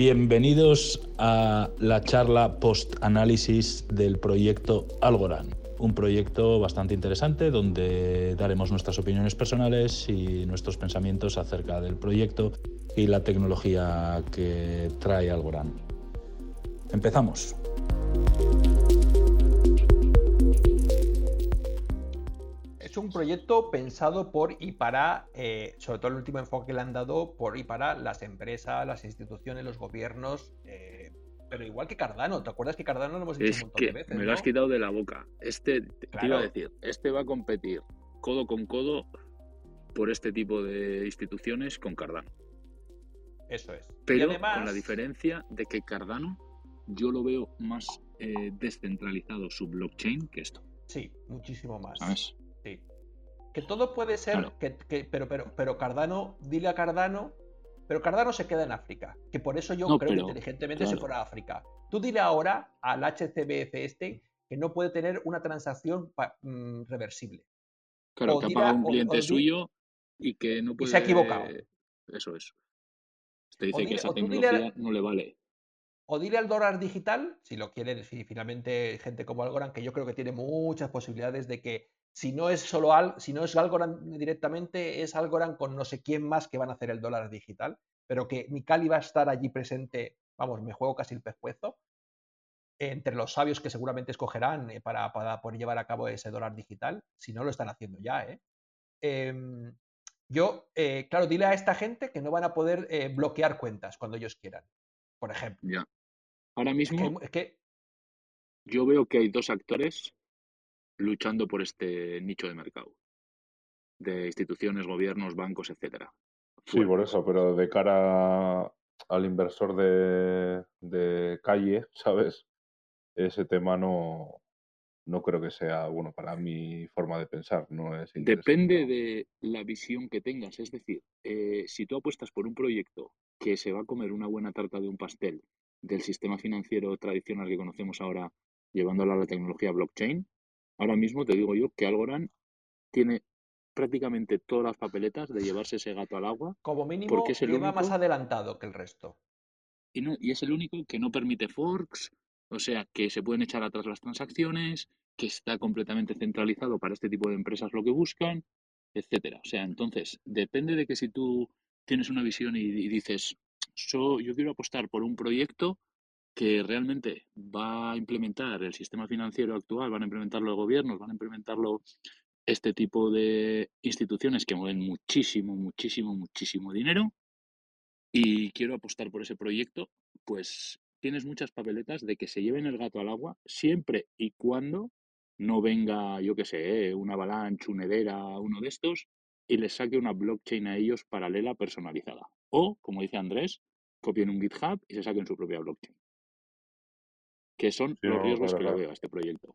Bienvenidos a la charla post-análisis del proyecto Algorand, un proyecto bastante interesante donde daremos nuestras opiniones personales y nuestros pensamientos acerca del proyecto y la tecnología que trae Algorand. Empezamos. Un proyecto pensado por y para, eh, sobre todo el último enfoque que le han dado, por y para las empresas, las instituciones, los gobiernos, eh, pero igual que Cardano. ¿Te acuerdas que Cardano lo hemos dicho Es un montón que de veces? me lo has quitado de la boca. Este, te te iba a decir, este va a competir codo con codo por este tipo de instituciones con Cardano. Eso es. Pero además, con la diferencia de que Cardano yo lo veo más eh, descentralizado su blockchain que esto. Sí, muchísimo más. ¿Sabes? Que todo puede ser, Claro. que, que- pero, pero, pero Cardano, dile a Cardano, pero Cardano se queda en África, que por eso yo No, creo que inteligentemente se claro. fuera a África. Tú dile ahora al HCBF este que no puede tener una transacción mm, reversible. Claro, O que ha pagado un cliente o suyo y que no Y puede. se ha equivocado. Eso es. Te dice dile- que esa tecnología no le vale. O dile al dólar digital, si lo quieren, si finalmente gente como Algorand, que yo creo que tiene muchas posibilidades de que si no es solo Al, si no es Algorand directamente, es Algorand con no sé quién más que van a hacer el dólar digital, pero que Mikali va a estar allí presente, vamos, me juego casi el pescuezo, entre los sabios que seguramente escogerán eh, para, para poder llevar a cabo ese dólar digital, si no lo están haciendo ya, ¿eh? Em, yo, eh, claro, dile a esta gente que no van a poder eh, bloquear cuentas cuando ellos quieran, por ejemplo. Ya. Ahora Es mismo que, es que yo veo que hay dos actores luchando por este nicho de mercado. De instituciones, gobiernos, bancos, etcétera. Sí, por eso, pero de cara al inversor de, de calle, ¿sabes? Ese tema no, no creo que sea, bueno, para mi forma de pensar, no es. Depende de la visión que tengas. Es decir, eh, si tú apuestas por un proyecto que se va a comer una buena tarta de un pastel del sistema financiero tradicional que conocemos ahora, llevándolo a la tecnología blockchain, ahora mismo te digo yo que Algorand tiene prácticamente todas las papeletas de llevarse ese gato al agua como mínimo porque es el lleva más único adelantado que el resto. y, no, y es el único que no permite forks, o sea, que se pueden echar atrás las transacciones, que está completamente centralizado para este tipo de empresas lo que buscan, etcétera. O sea, entonces, depende de que si tú tienes una visión y, y dices, "So, yo quiero apostar por un proyecto que realmente va a implementar el sistema financiero actual, van a implementarlo los gobiernos, van a implementarlo este tipo de instituciones que mueven muchísimo, muchísimo, muchísimo dinero, y quiero apostar por ese proyecto, pues tienes muchas papeletas de que se lleven el gato al agua siempre y cuando no venga, yo qué sé, eh, una avalanche, un Hedera, uno de estos, y les saque una blockchain a ellos paralela personalizada. O, como dice Andrés, copien un GitHub y se saquen su propia blockchain. Que son Sí, los riesgos que le veo a este proyecto.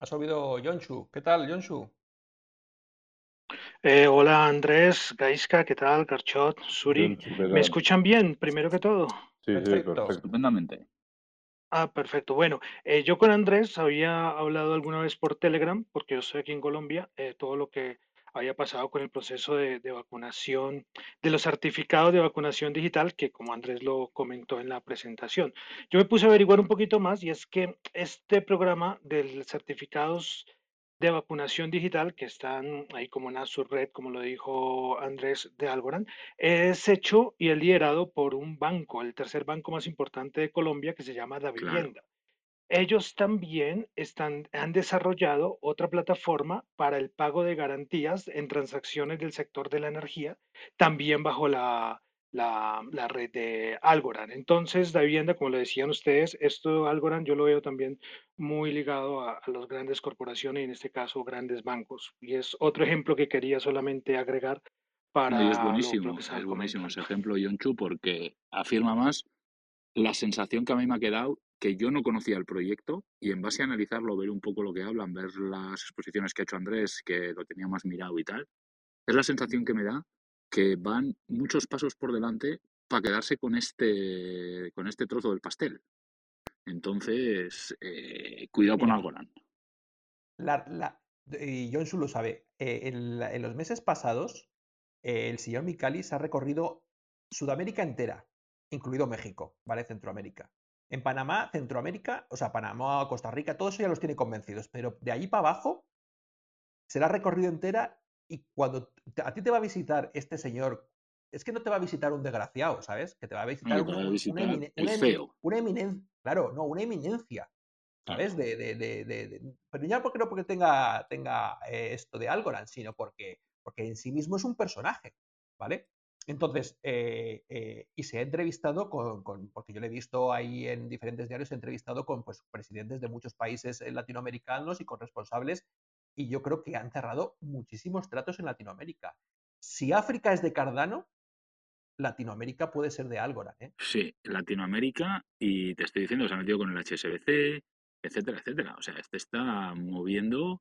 ¿Has oído Yonshu? ¿Qué tal, Yonshu? Eh, hola Andrés, Gaiska, ¿qué tal? Garchot, Suri. Yonchu, ¿qué ¿Me escuchan bien, primero que todo? Sí, sí, Perfecto. perfecto. Estupendamente. Ah, perfecto. Bueno, eh, yo con Andrés había hablado alguna vez por Telegram, porque yo estoy aquí en Colombia, eh, todo lo que había pasado con el proceso de, de vacunación, de los certificados de vacunación digital, que como Andrés lo comentó en la presentación. Yo me puse a averiguar un poquito más y es que este programa de certificados de vacunación digital, que están ahí como una subred, como lo dijo Andrés de Algorand, es hecho y es liderado por un banco, el tercer banco más importante de Colombia, que se llama Da Claro. Ellos también están, han desarrollado otra plataforma para el pago de garantías en transacciones del sector de la energía, también bajo la, la, la red de Algorand. Entonces, Da Vivienda, como lo decían ustedes, esto Algorand yo lo veo también muy ligado a, a las grandes corporaciones y en este caso grandes bancos. Y es otro ejemplo que quería solamente agregar para No, es buenísimo, que es buenísimo ese ejemplo, Yonchu, porque afirma más la sensación que a mí me ha quedado que yo no conocía el proyecto y en base a analizarlo, ver un poco lo que hablan, ver las exposiciones que ha hecho Andrés, que lo tenía más mirado y tal, es la sensación que me da que van muchos pasos por delante para quedarse con este, con este trozo del pastel. Entonces, eh, cuidado con Algorand. La, y John Su lo sabe. Eh, en, los meses pasados, eh, el señor Micalis ha recorrido Sudamérica entera, incluido México, ¿vale? Centroamérica. En Panamá, Centroamérica, o sea, Panamá, Costa Rica, todo eso ya los tiene convencidos, pero de allí para abajo se la ha recorrido entera y cuando a ti te va a visitar este señor, es que no te va a visitar un desgraciado, ¿sabes? Que te va a visitar, una, eminencia, claro, no, una eminencia, ¿sabes? De, de, de, pero ya porque no porque tenga, tenga eh, esto de Algorand, sino porque, porque en sí mismo es un personaje, ¿vale? Entonces, eh, eh, y se ha entrevistado con, porque yo le he visto ahí en diferentes diarios, he entrevistado con pues, presidentes de muchos países eh, latinoamericanos y con responsables, y yo creo que han cerrado muchísimos tratos en Latinoamérica. Si África es de Cardano, Latinoamérica puede ser de Algorand. ¿eh? Sí, Latinoamérica, y te estoy diciendo, se ha metido con el HSBC, etcétera, etcétera. O sea, este está moviendo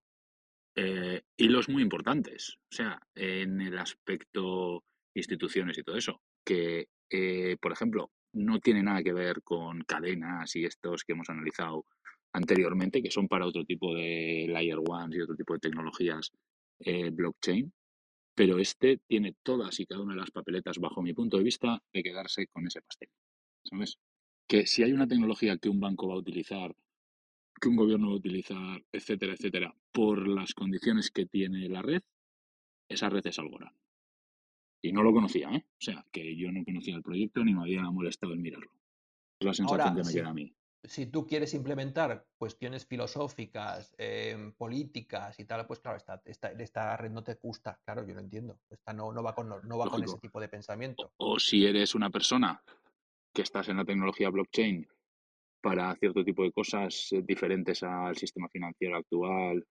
hilos muy importantes. O sea, en el aspecto instituciones y todo eso, que, eh, por ejemplo, no tiene nada que ver con cadenas y estos que hemos analizado anteriormente, que son para otro tipo de layer ones y otro tipo de tecnologías eh, blockchain, pero este tiene todas y cada una de las papeletas, bajo mi punto de vista, de quedarse con ese pastel. ¿Sabes? Que si hay una tecnología que un banco va a utilizar, que un gobierno va a utilizar, etcétera, etcétera, por las condiciones que tiene la red, esa red es Algorand. Y no lo conocía, ¿eh? O sea, que yo no conocía el proyecto ni me había molestado en mirarlo. Es la sensación que me queda a mí. Si tú quieres implementar cuestiones filosóficas, em, políticas y tal, pues claro, esta, esta, red no te gusta, claro, yo lo entiendo. Esta no, no va, con, no va con ese tipo de pensamiento. O, si eres una persona que estás en la tecnología blockchain para cierto tipo de cosas eh, diferentes al sistema financiero actual,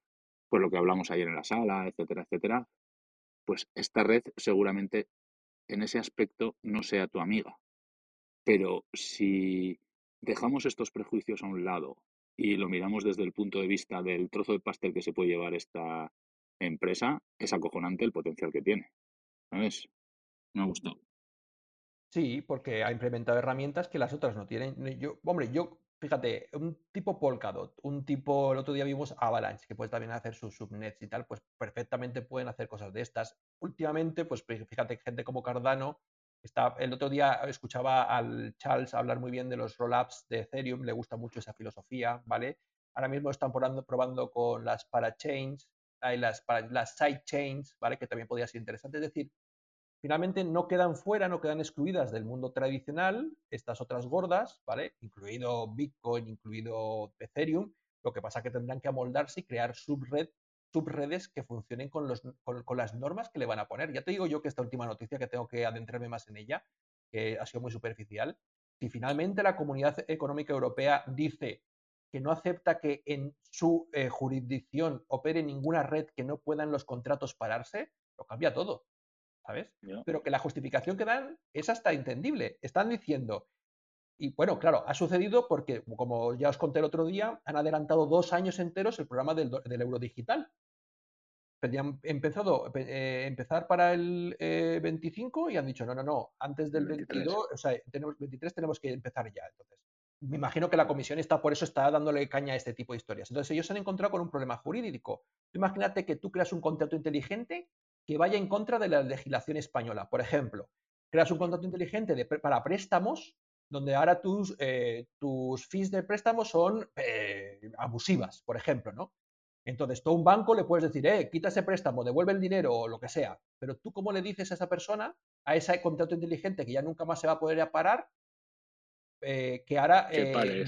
pues lo que hablamos ayer en la sala, etcétera, etcétera, pues esta red seguramente en ese aspecto no sea tu amiga. Pero si dejamos estos prejuicios a un lado y lo miramos desde el punto de vista del trozo de pastel que se puede llevar esta empresa, es acojonante el potencial que tiene. ¿Sabes? Me ha gustado. Sí, porque ha implementado herramientas que las otras no tienen. Yo, hombre, yo fíjate, un tipo Polkadot, un tipo, el otro día vimos Avalanche, que puede también hacer sus subnets y tal, pues perfectamente pueden hacer cosas de estas. Últimamente, pues fíjate, gente como Cardano, está, el otro día escuchaba al Charles hablar muy bien de los rollups de Ethereum, le gusta mucho esa filosofía, ¿vale? Ahora mismo están probando, probando con las parachains, las, para, las sidechains, ¿vale? Que también podría ser interesante. Es decir, Finalmente no quedan fuera, no quedan excluidas del mundo tradicional estas otras gordas, ¿vale? Incluido Bitcoin, incluido Ethereum. Lo que pasa es que tendrán que amoldarse y crear subred, subredes que funcionen con, los, con, las normas que le van a poner. Ya te digo yo que esta última noticia, que tengo que adentrarme más en ella, que ha sido muy superficial, si finalmente la Comunidad Económica Europea dice que no acepta que en su eh, jurisdicción opere ninguna red que no puedan los contratos pararse, lo cambia todo. ¿Sabes? Pero que la justificación que dan es hasta entendible. Están diciendo, y bueno, claro, ha sucedido porque, como ya os conté el otro día, han adelantado dos años enteros el programa del, euro digital. Tenían empezado, eh, empezar para el 25 eh, y han dicho, no, no, no, antes del 22, o sea, tenemos 23 tenemos que empezar ya. Entonces, me imagino que la comisión está, por eso está dándole caña a este tipo de historias. Entonces, ellos se han encontrado con un problema jurídico. Imagínate que tú creas un contrato inteligente que vaya en contra de la legislación española. Por ejemplo, creas un contrato inteligente para préstamos donde ahora tus, eh, tus fees de préstamos son eh, abusivas, por ejemplo, ¿no? Entonces, tú a un banco le puedes decir, eh, quita ese préstamo, devuelve el dinero o lo que sea, pero tú cómo le dices a esa persona, a ese contrato inteligente que ya nunca más se va a poder parar, eh, que ahora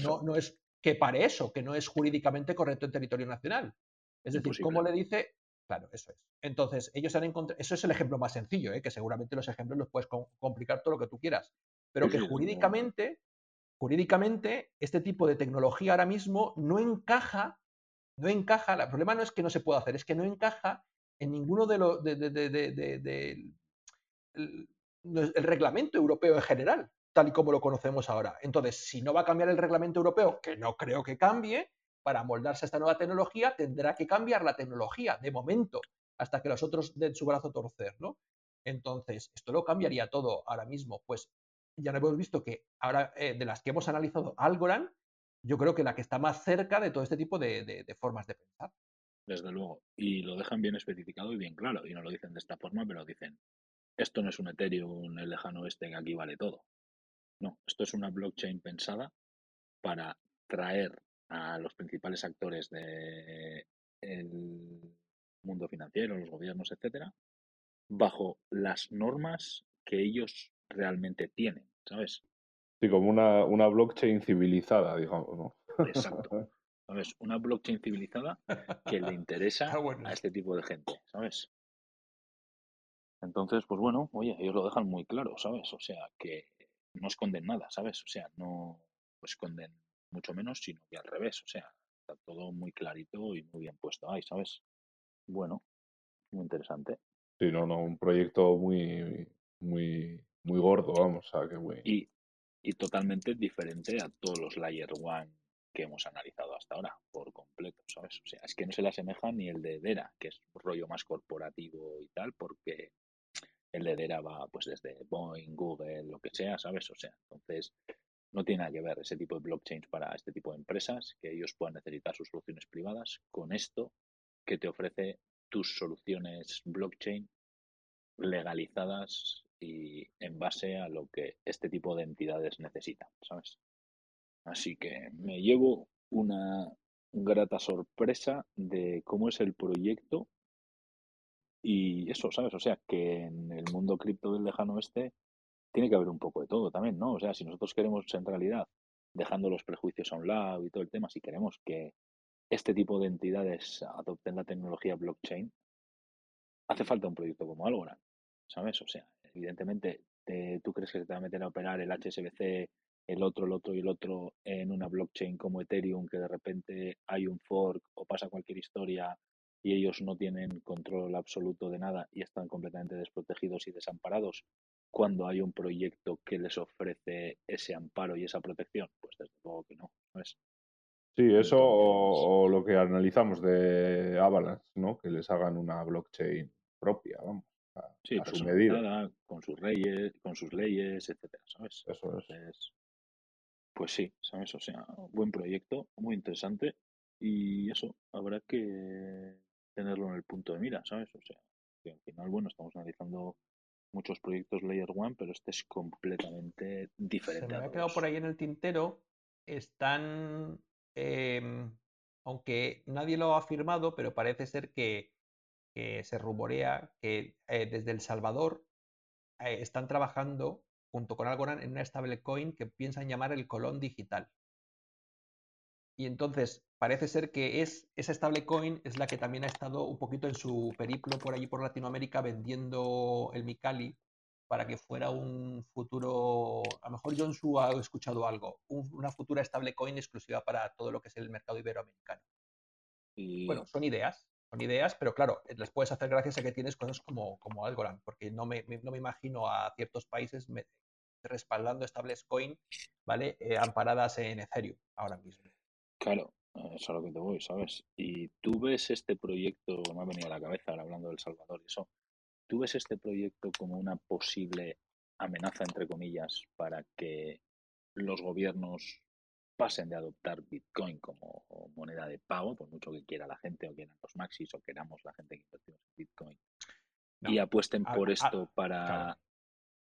no, no, es que pare eso, que no es jurídicamente correcto en territorio nacional. Es decir, ¿cómo le dice Claro, eso es. Entonces, ellos han encontrado, eso es el ejemplo más sencillo, ¿eh? que seguramente los ejemplos los puedes complicar todo lo que tú quieras, pero que jurídicamente, jurídicamente, este tipo de tecnología ahora mismo no encaja, no encaja, el problema no es que no se pueda hacer, es que no encaja en ninguno de los, de, el reglamento europeo en general, tal y como lo conocemos ahora. Entonces, si no va a cambiar el reglamento europeo, que no creo que cambie, para moldarse a esta nueva tecnología, tendrá que cambiar la tecnología de momento, hasta que los otros den su brazo torcer, ¿no? Entonces, esto lo cambiaría todo ahora mismo. Pues ya hemos visto que ahora, eh, de las que hemos analizado, Algorand yo creo que la que está más cerca de todo este tipo de, de formas de pensar. Desde luego. Y lo dejan bien especificado y bien claro. Y no lo dicen de esta forma, pero dicen, esto no es un Ethereum, el lejano este que aquí vale todo. No, esto es una blockchain pensada para traer a los principales actores del mundo financiero, los gobiernos, etcétera, bajo las normas que ellos realmente tienen, ¿sabes? Sí, como una, una blockchain civilizada, digamos, ¿no? Exacto. ¿Sabes? Una blockchain civilizada que le interesa a este tipo de gente, ¿sabes? Entonces, pues bueno, oye, ellos lo dejan muy claro, ¿sabes? O sea, que no esconden nada, ¿sabes? O sea, no esconden mucho menos, sino que al revés, o sea, está todo muy clarito y muy bien puesto ahí, ¿sabes? Bueno, muy interesante. Sí, no, no, un proyecto muy, muy, muy gordo, vamos, a que muy... Y, y totalmente diferente a todos los Layer One que hemos analizado hasta ahora, por completo, ¿sabes? O sea, es que no se le asemeja ni el de Dera, que es un rollo más corporativo y tal, porque el de Dera va pues desde Boeing, Google, lo que sea, ¿sabes? O sea, entonces no tiene nada que ver ese tipo de blockchains para este tipo de empresas, que ellos puedan necesitar sus soluciones privadas, con esto que te ofrece tus soluciones blockchain legalizadas y en base a lo que este tipo de entidades necesitan, ¿sabes? Así que me llevo una grata sorpresa de cómo es el proyecto y eso, ¿sabes? O sea, que en el mundo cripto del lejano oeste tiene que haber un poco de todo también, ¿no? O sea, si nosotros queremos centralidad, dejando los prejuicios a un lado y todo el tema, si queremos que este tipo de entidades adopten la tecnología blockchain, hace falta un proyecto como Algorand, ¿sabes? O sea, evidentemente, tú crees que se te va a meter a operar el HSBC, el otro, el otro y el otro en una blockchain como Ethereum, que de repente hay un fork o pasa cualquier historia y ellos no tienen control absoluto de nada y están completamente desprotegidos y desamparados cuando hay un proyecto que les ofrece ese amparo y esa protección? Pues desde luego que no, ¿no es? Sí, eso o, lo que analizamos de Avalanche, ¿no? Que les hagan una blockchain propia, vamos, a, sí, su medida. Con sus, reyes, con sus leyes, etcétera, ¿sabes? Eso es. pues sí, ¿sabes? O sea, buen proyecto, muy interesante y eso, habrá que tenerlo en el punto de mira, ¿sabes? O sea, que al final, bueno, estamos analizando muchos proyectos Layer One, pero este es completamente diferente. Se me ha quedado por ahí en el tintero. Están, em, aunque nadie lo ha afirmado, pero parece ser que, se rumorea que eh, desde El Salvador eh, están trabajando junto con Algorand en una stablecoin que piensan llamar el Colón Digital. Y entonces parece ser que es, esa stablecoin es la que también ha estado un poquito en su periplo por allí por Latinoamérica vendiendo el Micali para que fuera un futuro, a lo mejor John Su ha escuchado algo, una futura stablecoin exclusiva para todo lo que es el mercado iberoamericano. Y... Bueno, son ideas, son ideas, pero claro, les puedes hacer gracias a que tienes cosas como, como Algorand, porque no me, no me imagino a ciertos países respaldando stablecoin, ¿vale? Eh, amparadas en Ethereum ahora mismo. Claro, eso es a lo que te voy, ¿sabes? Y tú ves este proyecto, me ha venido a la cabeza ahora hablando del Salvador y eso, ¿tú ves este proyecto como una posible amenaza, entre comillas, para que los gobiernos pasen de adoptar Bitcoin como moneda de pago, por mucho que quiera la gente o quieran los maxis o queramos la gente que invertimos en Bitcoin, y apuesten por esto para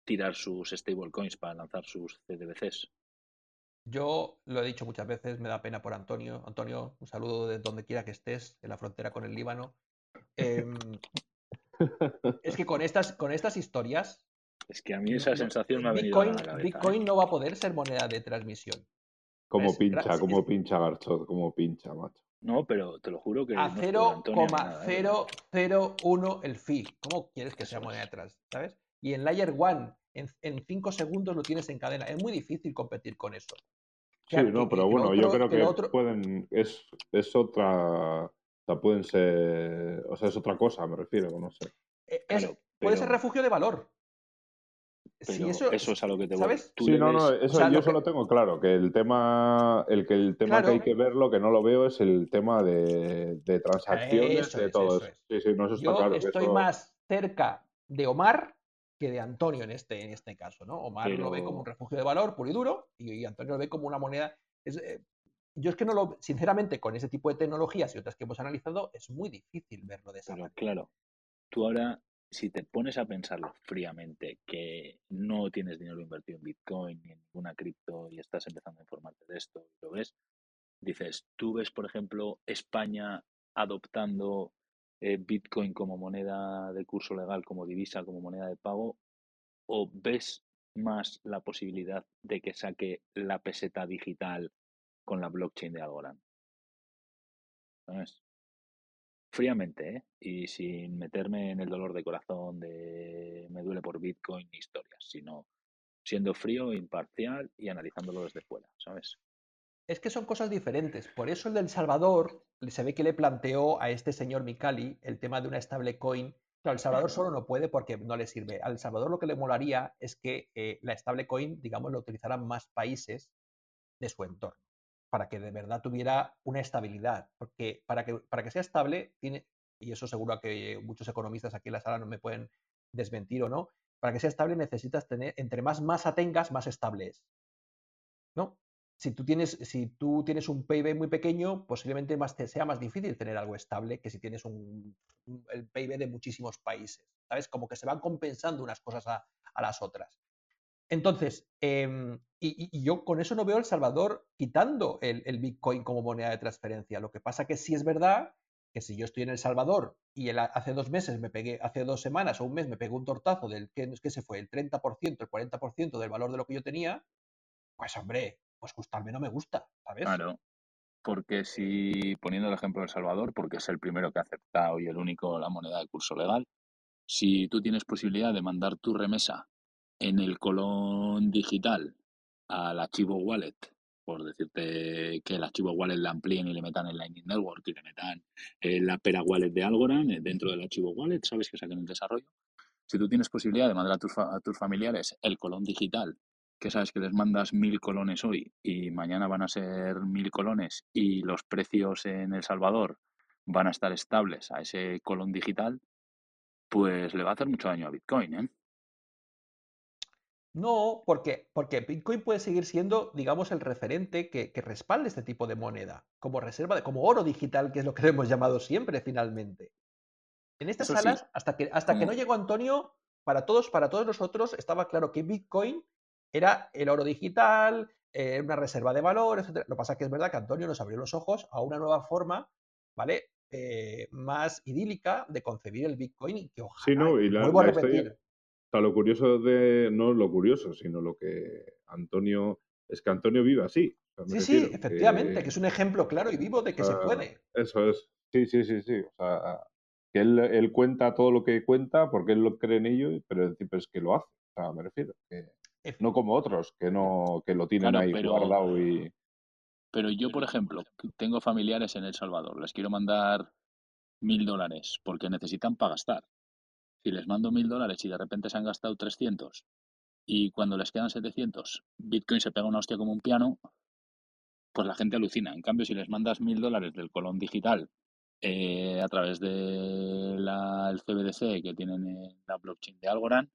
tirar sus stablecoins, para lanzar sus CDBCs? Yo lo he dicho muchas veces, me da pena por Antonio. Antonio, un saludo de donde quiera que estés, en la frontera con el Líbano. Em, es que con estas, con estas historias. Es que a mí esa sensación me ha venido Bitcoin, a la Bitcoin ¿eh? no va a poder ser moneda de transmisión. Como pincha, como pincha, Garchot, como pincha, macho. No, pero te lo juro que. A 0,001 ¿eh? el fee. ¿Cómo quieres que sea moneda de trans? ¿Sabes? Y en Layer One en, cinco segundos lo tienes en cadena. Es muy difícil competir con eso. sí, no, pero bueno, yo creo que, pueden, es, es otra, o sea, pueden ser, o sea, es otra cosa, me refiero, no sé. E, puede ser refugio de valor. eso, es a lo que te ¿sabes? Sí, no, no, eso yo solo tengo claro, que el tema, el que el tema que hay que verlo, que no lo veo, es el tema de, transacciones, de todo eso. Sí, sí, no, eso está yo Estoy más cerca de Omar de Antonio en este, en este caso, ¿no? Omar lo ve como un refugio de valor puro y duro y, Antonio lo ve como una moneda. Es, eh, yo es que no lo, sinceramente, con ese tipo de tecnologías y otras que hemos analizado, es muy difícil verlo de esa Pero manera. claro, tú ahora, si te pones a pensarlo fríamente, que no tienes dinero invertido en Bitcoin ni en ninguna cripto y estás empezando a informarte de esto lo ves, dices, tú ves, por ejemplo, España adoptando eh, Bitcoin como moneda de curso legal, como divisa, como moneda de pago, o ves más la posibilidad de que saque la peseta digital con la blockchain de Algorand? ¿Sabes? Fríamente, ¿eh? Y sin meterme en el dolor de corazón de me duele por Bitcoin ni historias, sino siendo frío, imparcial y analizándolo desde fuera, ¿sabes? Es que son cosas diferentes. Por eso el del Salvador se ve que le planteó a este señor Mikali el tema de una stablecoin. Claro, El Salvador solo no puede porque no le sirve. Al Salvador lo que le molaría es que eh, la stablecoin, digamos, lo utilizaran más países de su entorno, para que de verdad tuviera una estabilidad. Porque para que, para que sea estable, tiene, y eso seguro que muchos economistas aquí en la sala no me pueden desmentir o no, para que sea estable necesitas tener, entre más masa tengas, más estable es. ¿No? Si tú tienes, si tú tienes un PIB muy pequeño, posiblemente sea más difícil tener algo estable que si tienes un, el PIB de muchísimos países. ¿Sabes? Como que se van compensando unas cosas a, las otras. Entonces, em, y, yo con eso no veo El Salvador quitando el, Bitcoin como moneda de transferencia. Lo que pasa que sí es verdad que si yo estoy en El Salvador y hace dos meses me pegué, hace dos semanas o un mes me pegué un tortazo del que se fue el 30%, el 40% del valor de lo que yo tenía, pues hombre, pues gustarme no me gusta, ¿sabes? Claro, porque si, poniendo el ejemplo de El Salvador, porque es el primero que ha aceptado y el único la moneda de curso legal, si tú tienes posibilidad de mandar tu remesa en el colón digital al archivo wallet, por decirte que el archivo wallet la amplíen y le metan en Lightning Network y le metan en la Pera Wallet de Algorand eh, dentro del archivo wallet, sabes que saquen el desarrollo. Si tú tienes posibilidad de mandar a tus, fa- a tus familiares el colón digital, que sabes que les mandas mil colones hoy y mañana van a ser mil colones y los precios en El Salvador van a estar estables a ese colón digital, pues le va a hacer mucho daño a Bitcoin, ¿eh? No, porque, porque Bitcoin puede seguir siendo, digamos, el referente que, que respalde este tipo de moneda, como reserva, de, como oro digital, que es lo que le hemos llamado siempre, finalmente. En estas Eso sí, salas, hasta que, hasta que no llegó Antonio, para todos, para todos nosotros estaba claro que Bitcoin era el oro digital, eh, una reserva de valor, etc. Lo que pasa es que es verdad que Antonio nos abrió los ojos a una nueva forma, ¿vale? Eh, más idílica de concebir el Bitcoin y que Sí, ojalá, no, y la, vuelvo a la historia, repetir, o sea, lo curioso de, no lo curioso, sino lo que Antonio, es que Antonio vive así, o sea, me sí, sí, efectivamente, que que, es un ejemplo claro y vivo de o que se puede. eso es, sí, sí, sí, sí, o sea, que él, él cuenta todo lo que cuenta porque él lo cree en ello, pero, pero es que lo hace, o sea, me refiero, que no como otros, que no, que lo tienen claro, ahí pero, guardado y, pero yo, por ejemplo, tengo familiares en El Salvador, les quiero mandar mil dólares porque necesitan para gastar. Si les mando mil dólares y de repente se han gastado 300 y cuando les quedan 700, Bitcoin se pega una hostia como un piano, pues la gente alucina. En cambio, si les mandas mil dólares del colón digital eh, a través de la, el CBDC que tienen en la blockchain de Algorand,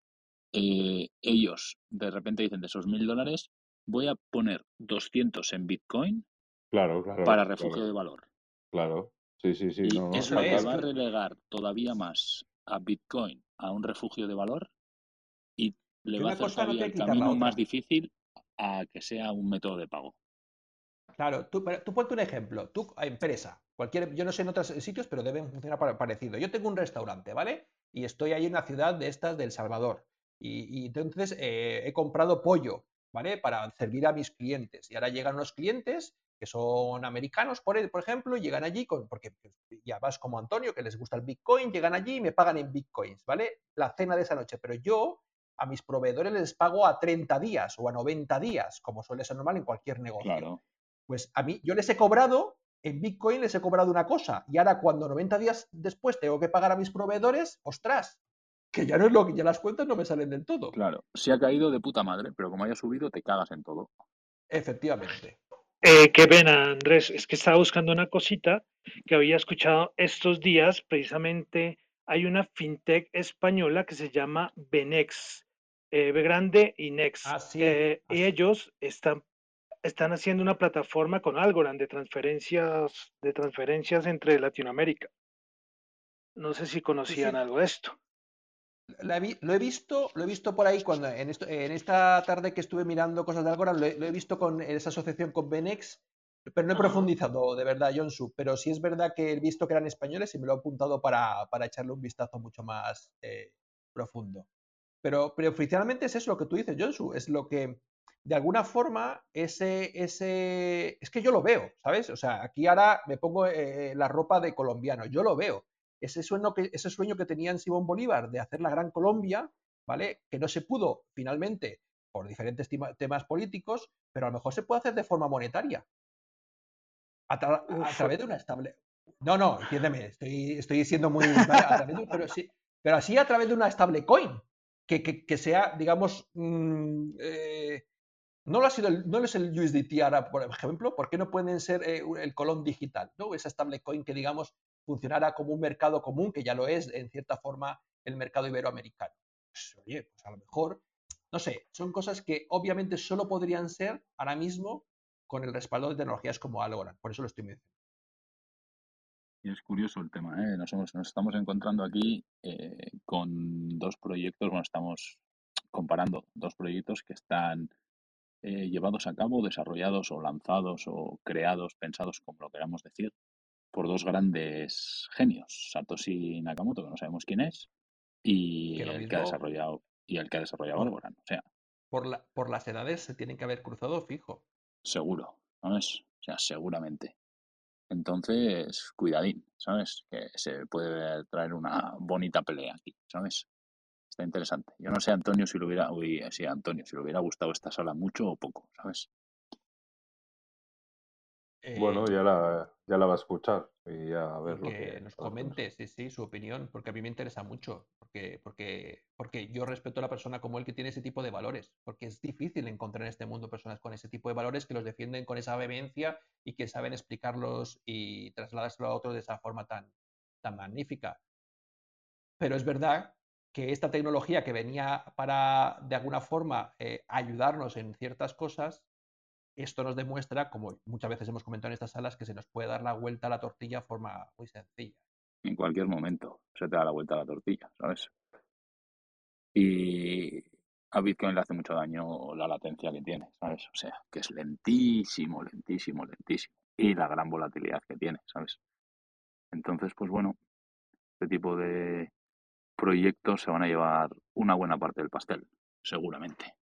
eh, ellos de repente dicen de esos mil dólares, voy a poner 200 en Bitcoin claro, para refugio claro, de valor. claro, sí, sí, sí, Y no, no, eso es, va a relegar todavía más a Bitcoin a un refugio de valor y le va a hacer no todavía el camino más difícil a que sea un método de pago. Claro, tú, pero tú ponte un ejemplo, tú, a empresa, cualquier, yo no sé en otros sitios, pero deben funcionar pa- parecido. Yo tengo un restaurante, ¿vale? Y estoy ahí en una ciudad de estas del Salvador. Y, y entonces eh, he comprado pollo, ¿vale? Para servir a mis clientes. Y ahora llegan unos clientes que son americanos, por, e- por ejemplo, y llegan allí, con, porque ya vas como Antonio, que les gusta el Bitcoin, llegan allí y me pagan en Bitcoins, ¿vale? La cena de esa noche. Pero yo a mis proveedores les pago a 30 días o a 90 días, como suele ser normal en cualquier negocio. Claro, Pues a mí, yo les he cobrado, en Bitcoin les he cobrado una cosa, y ahora cuando 90 días después tengo que pagar a mis proveedores, ostras, que ya no es lo que ya las cuentas no me salen del todo. claro. Se ha caído de puta madre, pero como haya subido, te cagas en todo. Efectivamente. Eh, qué pena, Andrés. Es que estaba buscando una cosita que había escuchado estos días. Precisamente hay una fintech española que se llama Benex, eh, B grande y Nex. Ah, sí, Eh, y así. ellos están están haciendo una plataforma con Algorand de transferencias, de transferencias entre Latinoamérica. No sé si conocían algo de esto. Lo he visto, lo he visto por ahí cuando en, en esta tarde que estuve mirando cosas de Algorand, lo he, visto con esa asociación con Benex, pero no he profundizado de verdad, Jonsu. Pero sí es verdad que he visto que eran españoles y me lo he apuntado para, echarle un vistazo mucho más eh, profundo. Pero, pero oficialmente es eso lo que tú dices, Jonsu, es lo que de alguna forma, ese, ese, es que yo lo veo, ¿sabes? O sea, aquí ahora me pongo eh, la ropa de colombiano, yo lo veo. Ese sueño, que, ese sueño que tenía en Simón Bolívar de hacer la Gran Colombia, ¿vale? Que no se pudo finalmente por diferentes temas políticos, pero a lo mejor se puede hacer de forma monetaria. A, través de una estable. No, no, entiéndeme, estoy, estoy siendo muy. pero, sí, pero así a través de una estable coin, que, que, sea, digamos, mm, eh, no, lo sido no es el USDT ahora, por ejemplo, ¿por qué no pueden ser eh, el colón digital? ¿no? Esa stablecoin que, digamos, funcionara como un mercado común, que ya lo es, en cierta forma, el mercado iberoamericano. Pues, oye, pues a lo mejor, no sé, son cosas que obviamente solo podrían ser ahora mismo con el respaldo de tecnologías como Algorand. Por eso lo estoy mencionando. Y es curioso el tema, ¿eh? nos, nos estamos encontrando aquí eh, con dos proyectos, bueno, estamos comparando dos proyectos que están eh, llevados a cabo, desarrollados o lanzados o creados, pensados, como lo queramos decir, por dos grandes genios, Satoshi Nakamoto, que no sabemos quién es, y el que ha desarrollado y el que ha desarrollado Algorand. O sea, por, la, por las edades se tienen que haber cruzado fijo. Seguro, ¿sabes? O sea, seguramente. Entonces, cuidadín, ¿sabes? Que se puede traer una bonita pelea aquí, ¿sabes? está interesante. Yo no sé, Antonio, si lo hubiera, uy, sí, Antonio, si le hubiera gustado esta sala mucho o poco, ¿sabes? Bueno, eh, ya la, ya la va a escuchar y ya a ver lo que nos comente, sí, sí, su opinión, porque a mí me interesa mucho, porque, porque, porque yo respeto a la persona como él que tiene ese tipo de valores, porque es difícil encontrar en este mundo personas con ese tipo de valores que los defienden con esa vehemencia y que saben explicarlos y trasladárselo a otros de esa forma tan, tan magnífica. Pero es verdad que esta tecnología que venía para, de alguna forma, eh, ayudarnos en ciertas cosas, esto nos demuestra, como muchas veces hemos comentado en estas salas, que se nos puede dar la vuelta a la tortilla de forma muy sencilla. En cualquier momento se te da la vuelta a la tortilla, ¿sabes? Y a Bitcoin le hace mucho daño la latencia que tiene, ¿sabes? O sea, que es lentísimo, lentísimo, lentísimo. Y la gran volatilidad que tiene, ¿sabes? Entonces, pues bueno, este tipo de, proyectos se van a llevar una buena parte del pastel, seguramente.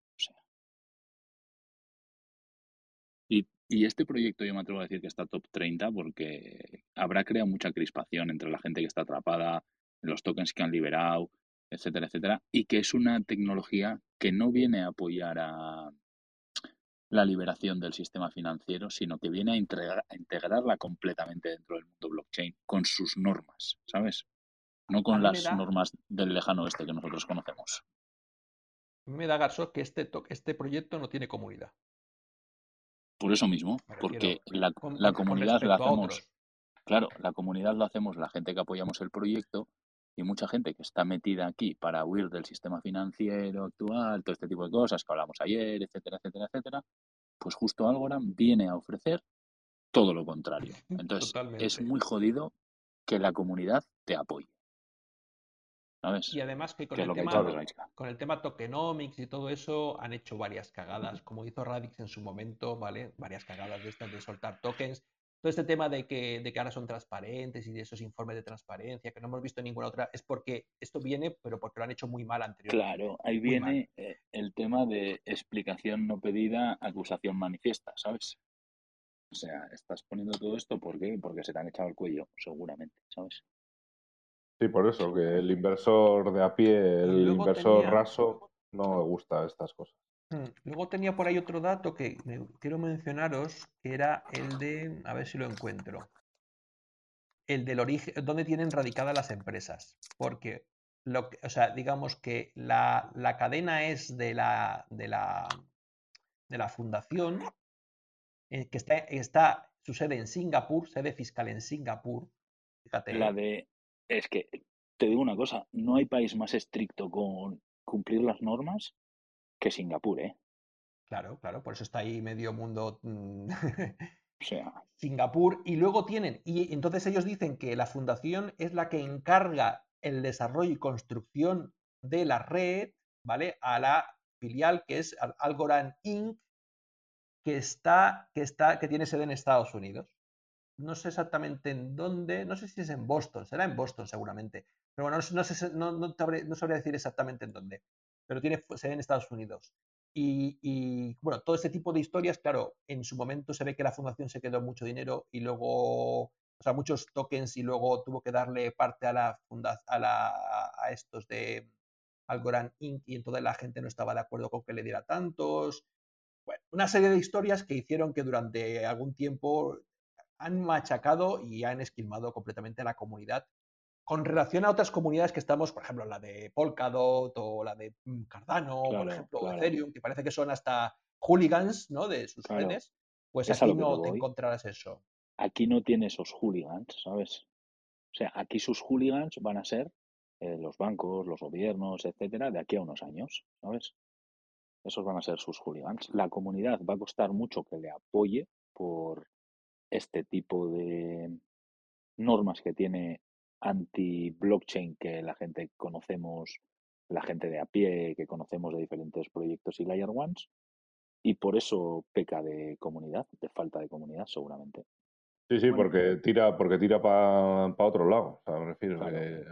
Y, este proyecto yo me atrevo a decir que está top 30 porque habrá creado mucha crispación entre la gente que está atrapada, los tokens que han liberado, etcétera, etcétera, y que es una tecnología que no viene a apoyar a la liberación del sistema financiero, sino que viene a, a integrarla completamente dentro del mundo blockchain con sus normas, ¿sabes? no con las normas del lejano oeste que nosotros conocemos. Me da Garso que este, este proyecto no tiene comunidad. Por eso mismo, porque la, comunidad la hacemos. Claro, la comunidad lo hacemos la gente que apoyamos el proyecto y mucha gente que está metida aquí para huir del sistema financiero actual, todo este tipo de cosas que hablamos ayer, etcétera, etcétera, etcétera, pues justo Algorand viene a ofrecer todo lo contrario. Entonces, es muy jodido que la comunidad te apoye. Y además que con, el, tema, con el tema tokenomics y todo eso han hecho varias cagadas, como hizo Radix en su momento, ¿vale? Varias cagadas de estas de soltar tokens. Todo este tema de que, de que ahora son transparentes y de esos informes de transparencia que no hemos visto en ninguna otra, es porque esto viene, pero porque lo han hecho muy mal anteriormente. Claro, ahí viene eh, el tema de explicación no pedida, acusación manifiesta, ¿sabes? O sea, estás poniendo todo esto ¿por porque se te han echado el cuello, seguramente, ¿sabes? Sí, por eso, que el inversor de a pie, el inversor raso, no me gusta estas cosas. Hmm, luego tenía por ahí otro dato que quiero mencionaros, que era el de, a ver si lo encuentro, el del origen, donde tienen radicadas las empresas. Porque, lo o sea, digamos que la, cadena es de la, de la, de la fundación, eh, que está, está su sede en Singapur, sede fiscal en Singapur. Fíjate. La de es que te digo una cosa, no hay país más estricto con cumplir las normas que Singapur, ¿eh? Claro, claro, por eso está ahí medio mundo. mm, O sea, Singapur y luego tienen, y entonces ellos dicen que la fundación es la que encarga el desarrollo y construcción de la red, ¿vale? A la filial que es Al- Algorand Inc., que está, que está, que tiene sede en Estados Unidos. No sé exactamente en dónde, no sé si es en Boston, será en Boston seguramente, pero bueno, no, sé- no no, habré- no sabría decir exactamente en dónde, pero tiene fu- sede en Estados Unidos. Y, y, bueno, todo este tipo de historias, claro, en su momento se ve que la fundación se quedó mucho dinero y luego, o sea, muchos tokens y luego tuvo que darle parte a la funda a, la, a estos de Algorand Inc. y entonces la gente no estaba de acuerdo con que le diera tantos. Bueno, una serie de historias que hicieron que durante algún tiempo han machacado y han esquilmado completamente a la comunidad con relación a otras comunidades que estamos, por ejemplo, la de Polkadot o la de mm, Cardano, por ejemplo, claro. Ethereum, que parece que son hasta hooligans, ¿no? De sus Claro. redes, pues Es aquí no te encontrarás eso. aquí no tiene esos hooligans, ¿sabes? O sea, aquí sus hooligans van a ser eh, los bancos, los gobiernos, etcétera, de aquí a unos años, ¿sabes? Esos van a ser sus hooligans. La comunidad va a costar mucho que le apoye por este tipo de normas que tiene anti-blockchain que la gente conocemos, la gente de a pie que conocemos de diferentes proyectos y layer ones, y por eso peca de comunidad, de falta de comunidad seguramente. Sí, sí, Bueno. porque tira, porque tira para otro lado. O sea, me refiero Claro. que-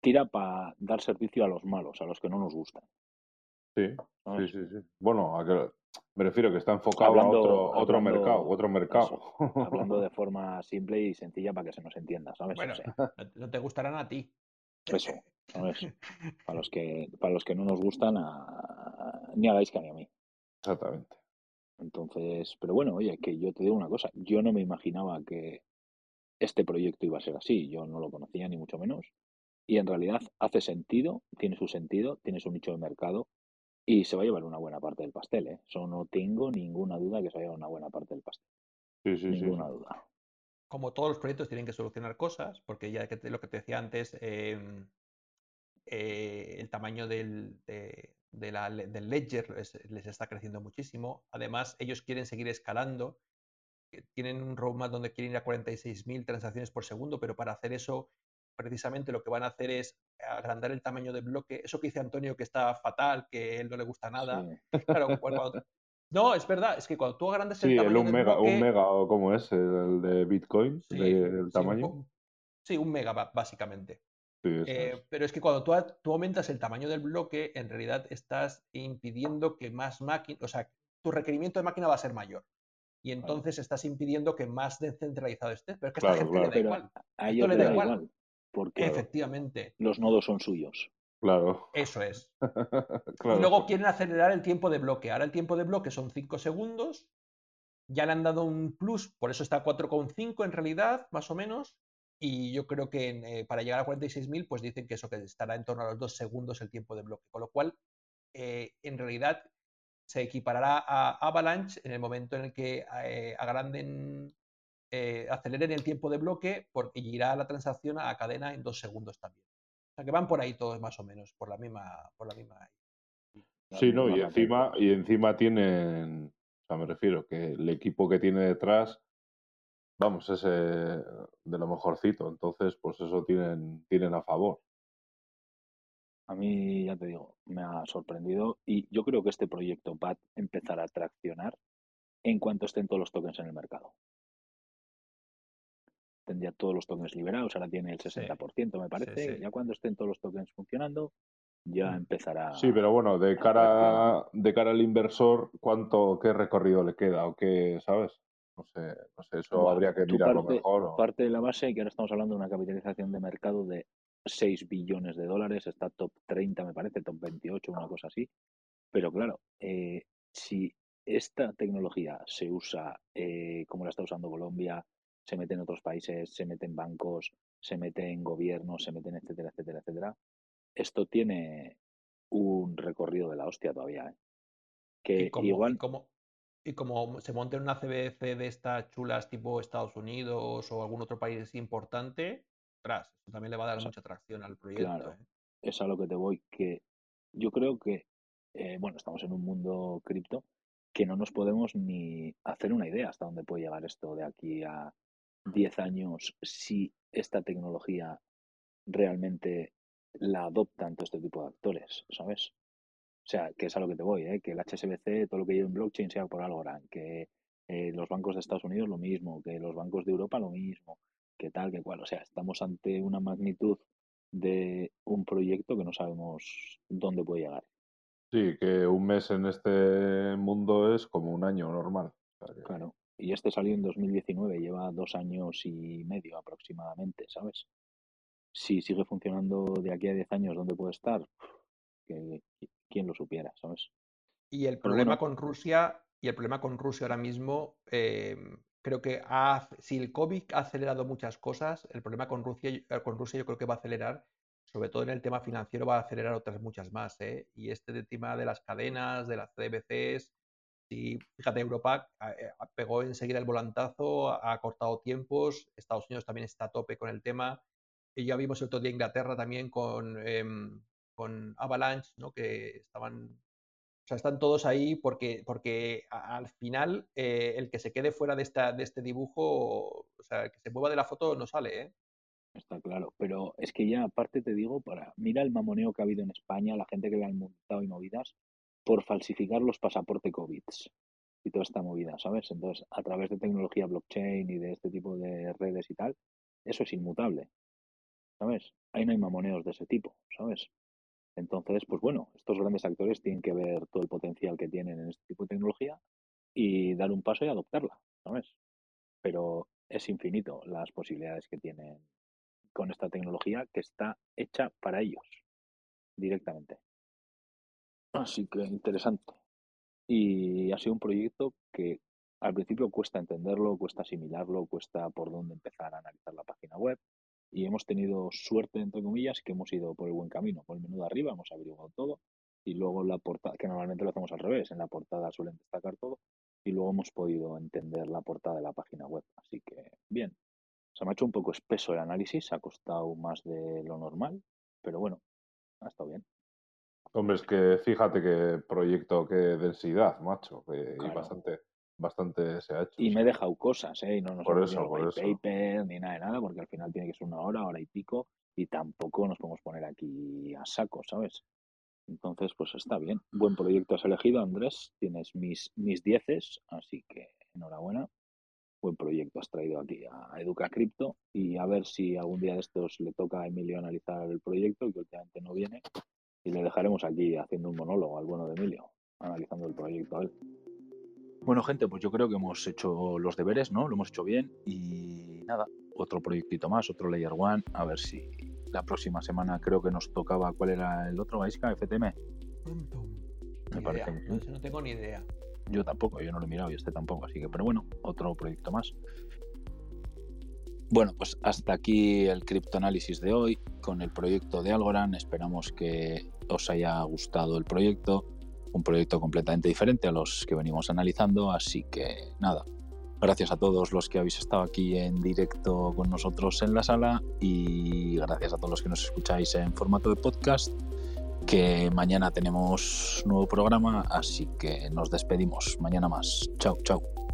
Tira para dar servicio a los malos, a los que no nos gustan. Sí, sí, sí, sí. Bueno, a que- me refiero que está enfocado Hablando- a otro, otro mercado, otro mercado. Hablando de forma simple y sencilla para que se nos entienda, ¿sabes? Bueno, O sea, no, no te gustarán a ti. eso, ¿sabes? Para los que, para los que no nos gustan, a- ni a Gaisca ni a mí. Exactamente. Entonces, pero bueno, oye, que yo te digo una cosa, yo no me imaginaba que este proyecto iba a ser así, yo no lo conocía ni mucho menos, y en realidad hace sentido, tiene su sentido, tiene su nicho de mercado y se va a llevar una buena parte del pastel, ¿eh? Eso no tengo ninguna duda que se va a llevar una buena parte del pastel, Sí, sí, sí. ninguna duda. como todos los proyectos tienen que solucionar cosas, porque ya que te- lo que te decía antes, em, eh, el tamaño del, de- de la le- del ledger les, les está creciendo muchísimo. Además, ellos quieren seguir escalando. eh, Tienen un roadmap donde quieren ir a 46.000 transacciones por segundo, pero para hacer eso, precisamente lo que van a hacer es agrandar el tamaño del bloque. Eso que dice Antonio que está fatal, que a él no le gusta nada. Sí. Claro, cuando- no, es verdad, es que cuando tú agrandas el Sí, tamaño un del mega, bloque, un mega, o ¿cómo es? El de Bitcoin, Sí, de- el sí, un tamaño. po- Sí, un mega básicamente. Sí, Eh, es. pero es que cuando tú, aumentas el tamaño del bloque, en realidad estás impidiendo que más máquinas, o sea, tu requerimiento de máquina va a ser mayor. Y entonces estás impidiendo que más descentralizado estés. Pero es que a esta Claro, gente claro. le da igual. a Esto ellos le les da da igual. igual, porque Efectivamente, los nodos son suyos. Claro. eso es. claro. Y luego quieren acelerar el tiempo de bloque. Ahora el tiempo de bloque son 5 segundos. Ya le han dado un plus, por eso está a 4,5 en realidad, más o menos. Y yo creo que en, eh, para llegar a 46.000, pues dicen que eso que estará en torno a los 2 segundos el tiempo de bloque. Con lo cual, eh, en realidad, se equiparará a Avalanche en el momento en el que eh, agranden, eh, aceleren el tiempo de bloque porque irá la transacción a cadena en 2 segundos también. O sea que van por ahí todos más o menos, por la misma, por la misma la Sí, no, y encima, y encima tienen, o sea, me refiero que el equipo que tiene detrás, vamos, es eh, de lo mejorcito. Entonces, pues eso tienen, tienen a favor. A mí, ya te digo, me ha sorprendido y yo creo que este proyecto va a empezar a traccionar en cuanto estén todos los tokens en el mercado. Tendría todos los tokens liberados, ahora tiene el Sí, 60%, me parece. sí. Ya cuando estén todos los tokens funcionando, ya Mm. empezará. Sí, pero bueno, de cara, de cara al inversor, ¿cuánto, qué recorrido le queda o qué, sabes? No sé, no sé, eso habría que mirarlo parte- mejor. o- Parte de la base que ahora estamos hablando de una capitalización de mercado de 6 billones de dólares, está top 30, me parece, top 28, una cosa así. Pero claro, eh, si esta tecnología se usa eh, como la está usando Colombia, se mete en otros países, se mete en bancos, se mete en gobiernos, se mete en etcétera, etcétera, etcétera, esto tiene un recorrido de la hostia todavía. ¿eh? Que y como, y igual, como, y como se monte en una CBDC de estas chulas tipo Estados Unidos o algún otro país importante, tras, eso también le va a dar O sea, mucha atracción al proyecto. claro. ¿eh? es a lo que te voy, que yo creo que, eh, bueno, estamos en un mundo cripto que no nos podemos ni hacer una idea hasta dónde puede llegar esto de aquí a 10 años si esta tecnología realmente la adoptan todo este tipo de actores, ¿sabes? O sea, que es a lo que te voy, ¿eh? que el HSBC, todo lo que lleva en blockchain sea por Algorand, que eh, los bancos de Estados Unidos lo mismo, que los bancos de Europa lo mismo, que tal, que cual. O sea, estamos ante una magnitud de un proyecto que no sabemos dónde puede llegar. Sí, que un mes en este mundo es como un año normal. Claro, y este salió en 2019, lleva dos años y medio aproximadamente, ¿sabes? Si sigue funcionando de aquí a 10 años, ¿dónde puede estar? Que, quién lo supiera, ¿sabes? Y el problema con Rusia, y el problema con Rusia ahora mismo, em, creo que si el COVID ha acelerado muchas cosas, el problema con Rusia, eh, con Rusia yo creo que va a acelerar, sobre todo en el tema financiero, va a acelerar otras muchas más. ¿eh? Y este tema de las cadenas, de las CBCs, si fíjate, Europa eh, pegó enseguida el volantazo, ha cortado tiempos, Estados Unidos también está a tope con el tema. Y ya vimos el otro día Inglaterra también con, em, con Avalanche, ¿no? que estaban, o sea, están todos ahí porque, porque al final eh, el que se quede fuera de, esta, de este dibujo, o sea, el que se mueva de la foto no sale, ¿eh? Está claro, pero es que ya aparte te digo, para mira el mamoneo que ha habido en España, la gente que le han montado y movidas por falsificar los pasaportes COVID y toda esta movida, ¿sabes? Entonces, a través de tecnología blockchain y de este tipo de redes y tal, eso es inmutable, ¿sabes? Ahí no hay mamoneos de ese tipo, ¿sabes? Entonces, pues bueno, estos grandes actores tienen que ver todo el potencial que tienen en este tipo de tecnología y dar un paso y adoptarla, ¿sabes? Pero es infinito las posibilidades que tienen con esta tecnología que está hecha para ellos directamente. Así que interesante. Y ha sido un proyecto que al principio cuesta entenderlo, cuesta asimilarlo, cuesta por dónde empezar a analizar la página web, y hemos tenido suerte, entre comillas, que hemos ido por el buen camino. Por el menú de arriba hemos averiguado todo y luego la portada, que normalmente lo hacemos al revés, en la portada suelen destacar todo y luego hemos podido entender la portada de la página web. Así que bien, se me ha hecho un poco espeso el análisis, ha costado más de lo normal, pero bueno, ha estado bien. Hombre, es que fíjate qué proyecto, qué densidad, macho, y bastante bastante se ha hecho. Y me he dejado cosas, ¿eh? Y no nos por eso, por paper ni nada de nada, porque al final tiene que ser una hora, hora y pico, y tampoco nos podemos poner aquí a saco, ¿sabes? Entonces, pues está bien. Buen proyecto has elegido, Andrés. Tienes mis, mis dieces, así que enhorabuena. Buen proyecto has traído aquí a Educa Cripto y a ver si algún día de estos le toca a Emilio analizar el proyecto, que últimamente no viene, y le dejaremos aquí haciendo un monólogo al bueno de Emilio, analizando el proyecto a él. Bueno, gente, pues yo creo que hemos hecho los deberes, ¿no? Lo hemos hecho bien y nada, otro proyectito más, otro Layer One, a ver si la próxima semana creo que nos tocaba, ¿cuál era el otro? Aiska, FTM. Me parece. No, tengo ni idea. Yo tampoco, yo no lo he mirado y este tampoco, así que, pero bueno, otro proyecto más. Bueno, pues hasta aquí el criptoanálisis de hoy con el proyecto de Algorand. Esperamos que os haya gustado el proyecto un proyecto completamente diferente a los que venimos analizando, así que nada, gracias a todos los que habéis estado aquí en directo con nosotros en la sala y gracias a todos los que nos escucháis en formato de podcast, que mañana tenemos nuevo programa, así que nos despedimos, mañana más, chao, chao.